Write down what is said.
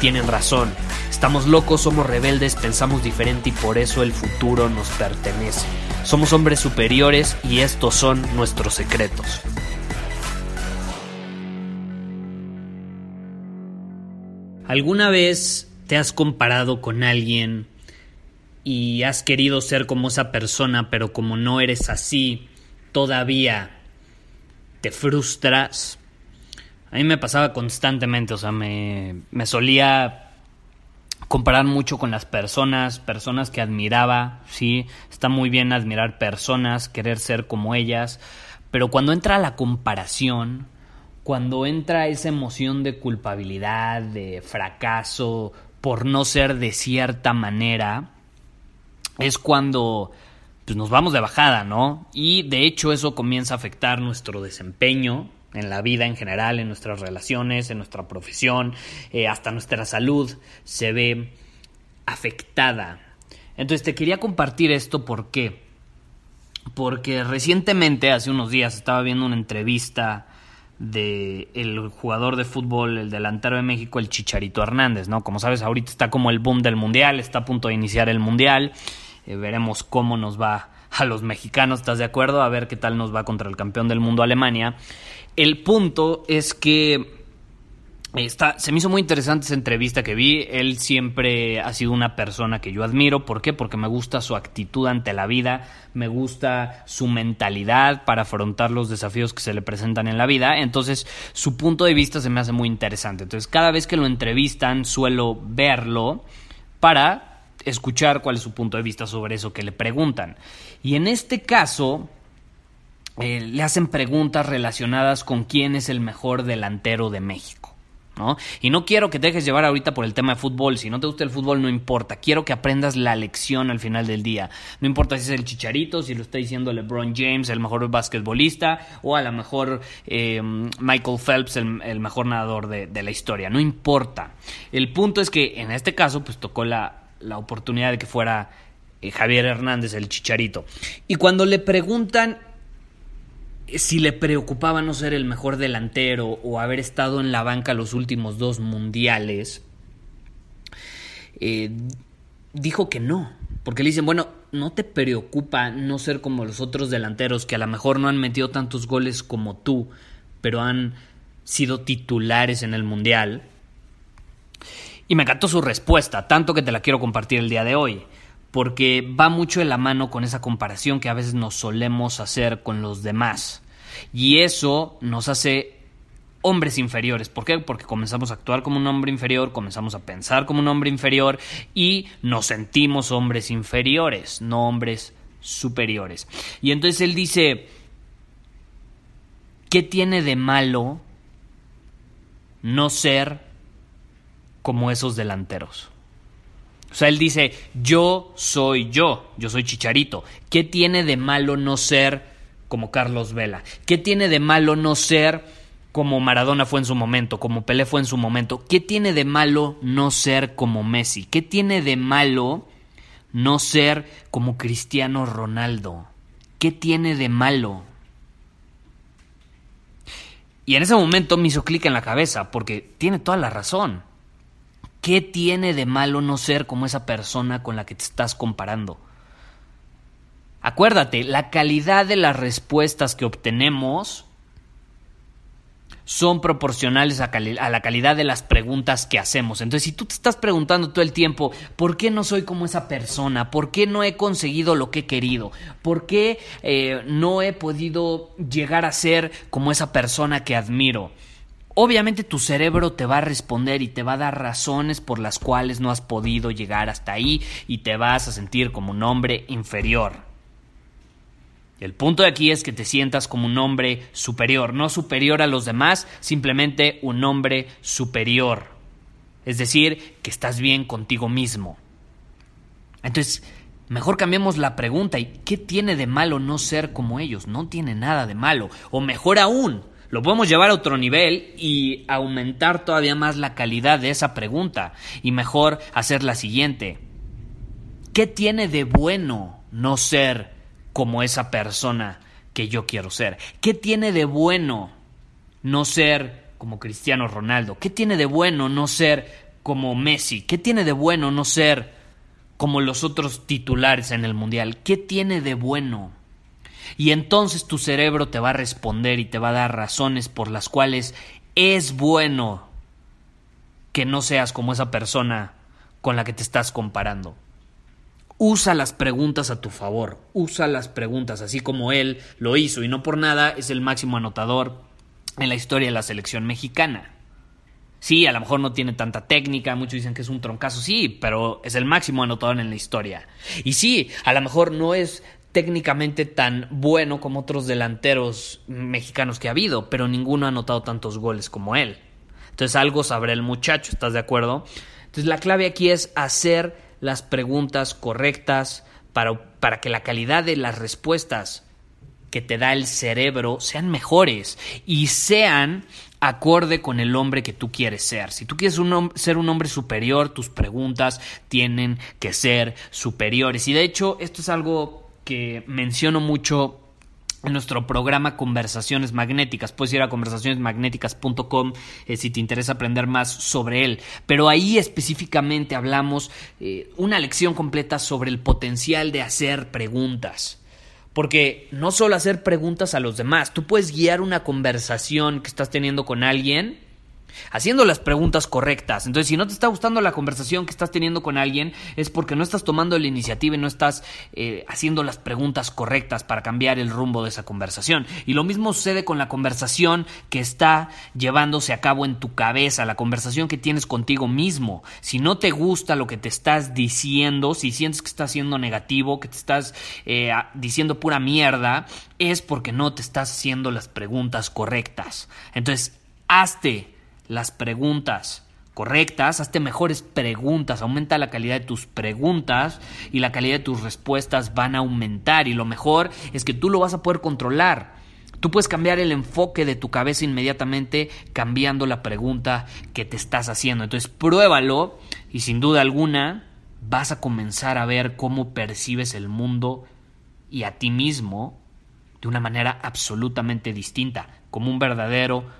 tienen razón. Estamos locos, somos rebeldes, pensamos diferente y por eso el futuro nos pertenece. Somos hombres superiores y estos son nuestros secretos. ¿Alguna vez te has comparado con alguien y has querido ser como esa persona, pero como no eres así, todavía te frustras. A mí me pasaba constantemente, o sea, me, me solía comparar mucho con las personas, personas que admiraba, sí, está muy bien admirar personas, querer ser como ellas, pero cuando entra la comparación, cuando entra esa emoción de culpabilidad, de fracaso, por no ser de cierta manera, es cuando pues, nos vamos de bajada, ¿no? Y de hecho eso comienza a afectar nuestro desempeño en la vida en general, en nuestras relaciones, en nuestra profesión, eh, hasta nuestra salud se ve afectada. Entonces te quería compartir esto, ¿por qué? Porque recientemente, hace unos días, estaba viendo una entrevista de el jugador de fútbol, el delantero de México, el Chicharito Hernández, ¿no? Como sabes, ahorita está como el boom del mundial, está a punto de iniciar el mundial. Eh, veremos cómo nos va a los mexicanos, ¿estás de acuerdo? A ver qué tal nos va contra el campeón del mundo Alemania. El punto es que Está, se me hizo muy interesante esa entrevista que vi. Él siempre ha sido una persona que yo admiro. ¿Por qué? Porque me gusta su actitud ante la vida, me gusta su mentalidad para afrontar los desafíos que se le presentan en la vida. Entonces, su punto de vista se me hace muy interesante. Entonces, cada vez que lo entrevistan, suelo verlo para escuchar cuál es su punto de vista sobre eso que le preguntan. Y en este caso, eh, le hacen preguntas relacionadas con quién es el mejor delantero de México. ¿no? Y no quiero que te dejes llevar ahorita por el tema de fútbol. Si no te gusta el fútbol, no importa. Quiero que aprendas la lección al final del día. No importa si es el Chicharito, si lo está diciendo LeBron James, el mejor basquetbolista, o a lo mejor eh, Michael Phelps, el, mejor nadador de, de la historia. No importa. El punto es que en este caso, pues tocó la, la oportunidad de que fuera eh, Javier Hernández el chicharito. Y cuando le preguntan eh, si le preocupaba no ser el mejor delantero o haber estado en la banca los últimos dos mundiales, eh, dijo que no. Porque le dicen, bueno, ¿no te preocupa no ser como los otros delanteros que a lo mejor no han metido tantos goles como tú, pero han sido titulares en el mundial? Y me encantó su respuesta, tanto que te la quiero compartir el día de hoy, porque va mucho de la mano con esa comparación que a veces nos solemos hacer con los demás. Y eso nos hace hombres inferiores. ¿Por qué? Porque comenzamos a actuar como un hombre inferior, comenzamos a pensar como un hombre inferior y nos sentimos hombres inferiores, no hombres superiores. Y entonces él dice, ¿qué tiene de malo no ser como esos delanteros. O sea, él dice, yo soy yo, yo soy Chicharito. ¿Qué tiene de malo no ser como Carlos Vela? ¿Qué tiene de malo no ser como Maradona fue en su momento, como Pelé fue en su momento? ¿Qué tiene de malo no ser como Messi? ¿Qué tiene de malo no ser como Cristiano Ronaldo? ¿Qué tiene de malo? Y en ese momento me hizo clic en la cabeza, porque tiene toda la razón. ¿Qué tiene de malo no ser como esa persona con la que te estás comparando? Acuérdate, la calidad de las respuestas que obtenemos son proporcionales a, la calidad de las preguntas que hacemos. Entonces, si tú te estás preguntando todo el tiempo, ¿por qué no soy como esa persona? ¿Por qué no he conseguido lo que he querido? ¿Por qué eh, no he podido llegar a ser como esa persona que admiro? Obviamente tu cerebro te va a responder y te va a dar razones por las cuales no has podido llegar hasta ahí y te vas a sentir como un hombre inferior. El punto de aquí es que te sientas como un hombre superior, no superior a los demás, simplemente un hombre superior. Es decir, que estás bien contigo mismo. Entonces, mejor cambiemos la pregunta y ¿qué tiene de malo no ser como ellos? No tiene nada de malo. O mejor aún, lo podemos llevar a otro nivel y aumentar todavía más la calidad de esa pregunta. Y mejor hacer la siguiente. ¿Qué tiene de bueno no ser como esa persona que yo quiero ser? ¿Qué tiene de bueno no ser como Cristiano Ronaldo? ¿Qué tiene de bueno no ser como Messi? ¿Qué tiene de bueno no ser como los otros titulares en el Mundial? ¿Qué tiene de bueno? Y entonces tu cerebro te va a responder y te va a dar razones por las cuales es bueno que no seas como esa persona con la que te estás comparando. Usa las preguntas a tu favor, usa las preguntas, así como él lo hizo, y no por nada es el máximo anotador en la historia de la selección mexicana. Sí, a lo mejor no tiene tanta técnica, muchos dicen que es un troncazo, sí, pero es el máximo anotador en la historia. Y sí, a lo mejor no es técnicamente tan bueno como otros delanteros mexicanos que ha habido, pero ninguno ha anotado tantos goles como él. Entonces algo sabrá el muchacho, ¿estás de acuerdo? Entonces la clave aquí es hacer las preguntas correctas para, para que la calidad de las respuestas que te da el cerebro sean mejores y sean acorde con el hombre que tú quieres ser. Si tú quieres ser un hombre superior, tus preguntas tienen que ser superiores. Y de hecho, esto es algo que menciono mucho en nuestro programa Conversaciones Magnéticas. Puedes ir a conversacionesmagnéticas.com eh, si te interesa aprender más sobre él. Pero ahí específicamente hablamos eh, una lección completa sobre el potencial de hacer preguntas. Porque no solo hacer preguntas a los demás, tú puedes guiar una conversación que estás teniendo con alguien haciendo las preguntas correctas. Entonces, si no te está gustando la conversación que estás teniendo con alguien, es porque no estás tomando la iniciativa y no estás eh, haciendo las preguntas correctas para cambiar el rumbo de esa conversación. Y lo mismo sucede con la conversación que está llevándose a cabo en tu cabeza, la conversación que tienes contigo mismo. Si no te gusta lo que te estás diciendo, si sientes que estás siendo negativo, que te estás eh, diciendo pura mierda, es porque no te estás haciendo las preguntas correctas. Entonces, hazte las preguntas correctas, hazte mejores preguntas, aumenta la calidad de tus preguntas y la calidad de tus respuestas van a aumentar y lo mejor es que tú lo vas a poder controlar. Tú puedes cambiar el enfoque de tu cabeza inmediatamente cambiando la pregunta que te estás haciendo. Entonces pruébalo y sin duda alguna vas a comenzar a ver cómo percibes el mundo y a ti mismo de una manera absolutamente distinta, como un verdadero